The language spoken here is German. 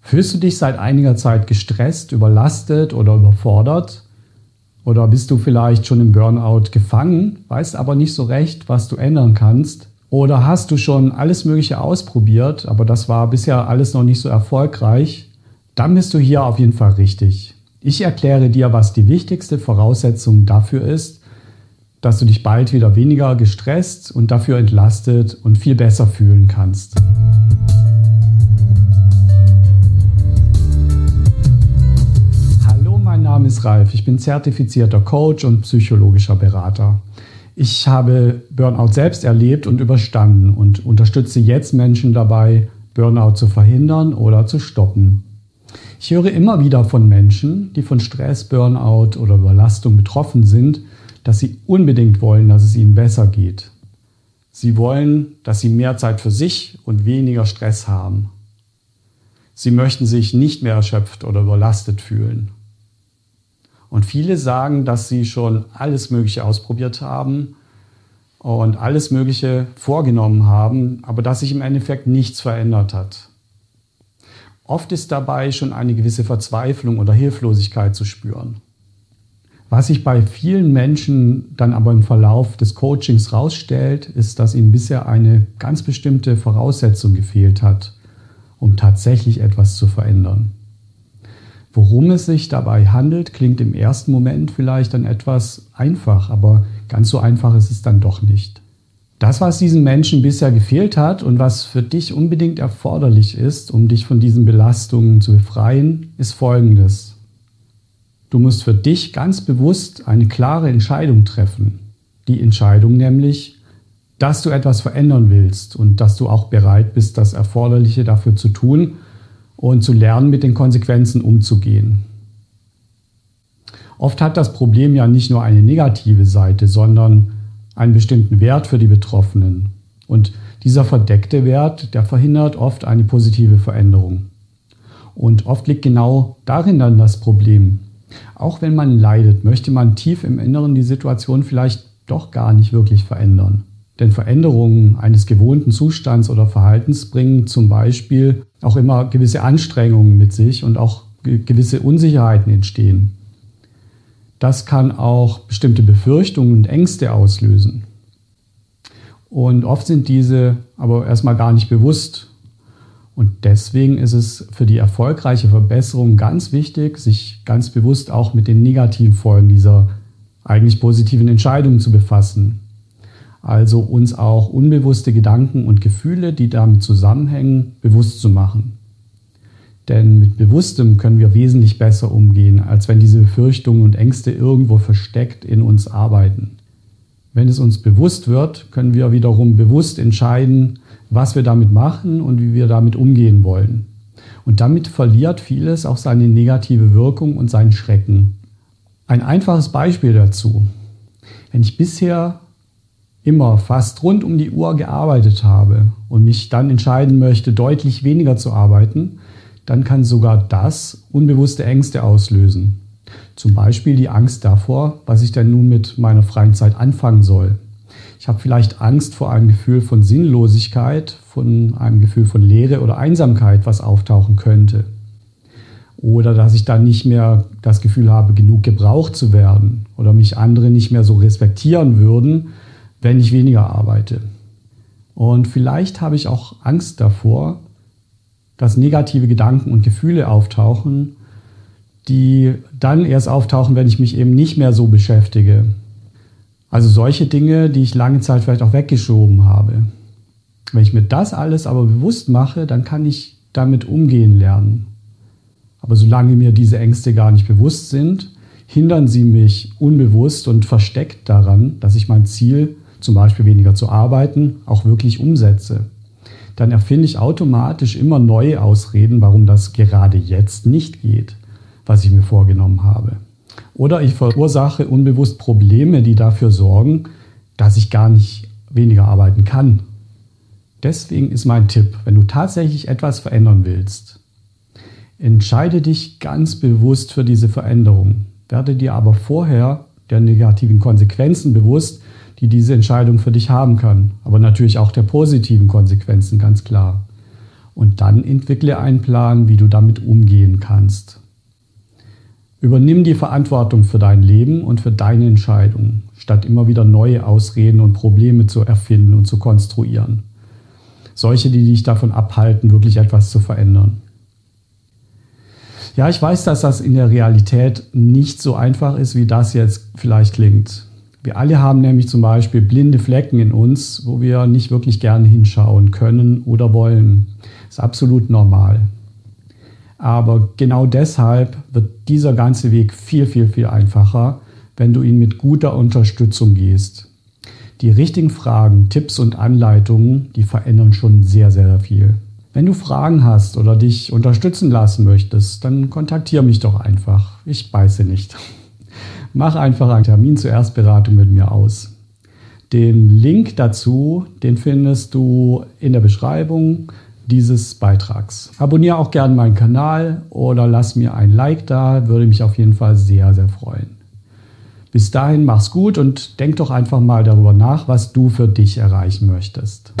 Fühlst du dich seit einiger Zeit gestresst, überlastet oder überfordert? Oder bist du vielleicht schon im Burnout gefangen, weißt aber nicht so recht, was du ändern kannst? Oder hast du schon alles Mögliche ausprobiert, aber das war bisher alles noch nicht so erfolgreich? Dann bist du hier auf jeden Fall richtig. Ich erkläre dir, was die wichtigste Voraussetzung dafür ist, dass du dich bald wieder weniger gestresst und dafür entlastet und viel besser fühlen kannst. Name ist Ralf. Ich bin zertifizierter Coach und psychologischer Berater. Ich habe Burnout selbst erlebt und überstanden und unterstütze jetzt Menschen dabei, Burnout zu verhindern oder zu stoppen. Ich höre immer wieder von Menschen, die von Stress, Burnout oder Überlastung betroffen sind, dass sie unbedingt wollen, dass es ihnen besser geht. Sie wollen, dass sie mehr Zeit für sich und weniger Stress haben. Sie möchten sich nicht mehr erschöpft oder überlastet fühlen. Und viele sagen, dass sie schon alles Mögliche ausprobiert haben und alles Mögliche vorgenommen haben, aber dass sich im Endeffekt nichts verändert hat. Oft ist dabei schon eine gewisse Verzweiflung oder Hilflosigkeit zu spüren. Was sich bei vielen Menschen dann aber im Verlauf des Coachings rausstellt, ist, dass ihnen bisher eine ganz bestimmte Voraussetzung gefehlt hat, um tatsächlich etwas zu verändern. Worum es sich dabei handelt, klingt im ersten Moment vielleicht dann etwas einfach, aber ganz so einfach ist es dann doch nicht. Das, was diesen Menschen bisher gefehlt hat und was für dich unbedingt erforderlich ist, um dich von diesen Belastungen zu befreien, ist Folgendes. Du musst für dich ganz bewusst eine klare Entscheidung treffen. Die Entscheidung nämlich, dass du etwas verändern willst und dass du auch bereit bist, das Erforderliche dafür zu tun und zu lernen, mit den Konsequenzen umzugehen. Oft hat das Problem ja nicht nur eine negative Seite, sondern einen bestimmten Wert für die Betroffenen. Und dieser verdeckte Wert, der verhindert oft eine positive Veränderung. Und oft liegt genau darin dann das Problem. Auch wenn man leidet, möchte man tief im Inneren die Situation vielleicht doch gar nicht wirklich verändern. Denn Veränderungen eines gewohnten Zustands oder Verhaltens bringen zum Beispiel auch immer gewisse Anstrengungen mit sich und auch gewisse Unsicherheiten entstehen. Das kann auch bestimmte Befürchtungen und Ängste auslösen. Und oft sind diese aber erstmal gar nicht bewusst. Und deswegen ist es für die erfolgreiche Verbesserung ganz wichtig, sich ganz bewusst auch mit den negativen Folgen dieser eigentlich positiven Entscheidungen zu befassen. Also uns auch unbewusste Gedanken und Gefühle, die damit zusammenhängen, bewusst zu machen. Denn mit Bewusstem können wir wesentlich besser umgehen, als wenn diese Befürchtungen und Ängste irgendwo versteckt in uns arbeiten. Wenn es uns bewusst wird, können wir wiederum bewusst entscheiden, was wir damit machen und wie wir damit umgehen wollen. Und damit verliert vieles auch seine negative Wirkung und seinen Schrecken. Ein einfaches Beispiel dazu. Wenn ich bisher immer fast rund um die Uhr gearbeitet habe und mich dann entscheiden möchte, deutlich weniger zu arbeiten, dann kann sogar das unbewusste Ängste auslösen. Zum Beispiel die Angst davor, was ich denn nun mit meiner freien Zeit anfangen soll. Ich habe vielleicht Angst vor einem Gefühl von Sinnlosigkeit, von einem Gefühl von Leere oder Einsamkeit, was auftauchen könnte. Oder dass ich dann nicht mehr das Gefühl habe, genug gebraucht zu werden oder mich andere nicht mehr so respektieren würden, wenn ich weniger arbeite. Und vielleicht habe ich auch Angst davor, dass negative Gedanken und Gefühle auftauchen, die dann erst auftauchen, wenn ich mich eben nicht mehr so beschäftige. Also solche Dinge, die ich lange Zeit vielleicht auch weggeschoben habe. Wenn ich mir das alles aber bewusst mache, dann kann ich damit umgehen lernen. Aber solange mir diese Ängste gar nicht bewusst sind, hindern sie mich unbewusst und versteckt daran, dass ich mein Ziel zum Beispiel weniger zu arbeiten, auch wirklich umsetze, dann erfinde ich automatisch immer neue Ausreden, warum das gerade jetzt nicht geht, was ich mir vorgenommen habe. Oder ich verursache unbewusst Probleme, die dafür sorgen, dass ich gar nicht weniger arbeiten kann. Deswegen ist mein Tipp, wenn du tatsächlich etwas verändern willst, entscheide dich ganz bewusst für diese Veränderung. Werde dir aber vorher der negativen Konsequenzen bewusst, die diese Entscheidung für dich haben kann. Aber natürlich auch der positiven Konsequenzen, ganz klar. Und dann entwickle einen Plan, wie du damit umgehen kannst. Übernimm die Verantwortung für dein Leben und für deine Entscheidungen, statt immer wieder neue Ausreden und Probleme zu erfinden und zu konstruieren. Solche, die dich davon abhalten, wirklich etwas zu verändern. Ja, ich weiß, dass das in der Realität nicht so einfach ist, wie das jetzt vielleicht klingt. Wir alle haben nämlich zum Beispiel blinde Flecken in uns, wo wir nicht wirklich gerne hinschauen können oder wollen. Das ist absolut normal. Aber genau deshalb wird dieser ganze Weg viel, viel, viel einfacher, wenn du ihn mit guter Unterstützung gehst. Die richtigen Fragen, Tipps und Anleitungen, die verändern schon sehr, sehr viel. Wenn du Fragen hast oder dich unterstützen lassen möchtest, dann kontaktiere mich doch einfach. Ich beiße nicht. Mach einfach einen Termin zur Erstberatung mit mir aus. Den Link dazu, den findest du in der Beschreibung dieses Beitrags. Abonniere auch gerne meinen Kanal oder lass mir ein Like da, würde mich auf jeden Fall sehr, sehr freuen. Bis dahin mach's gut und denk doch einfach mal darüber nach, was du für dich erreichen möchtest.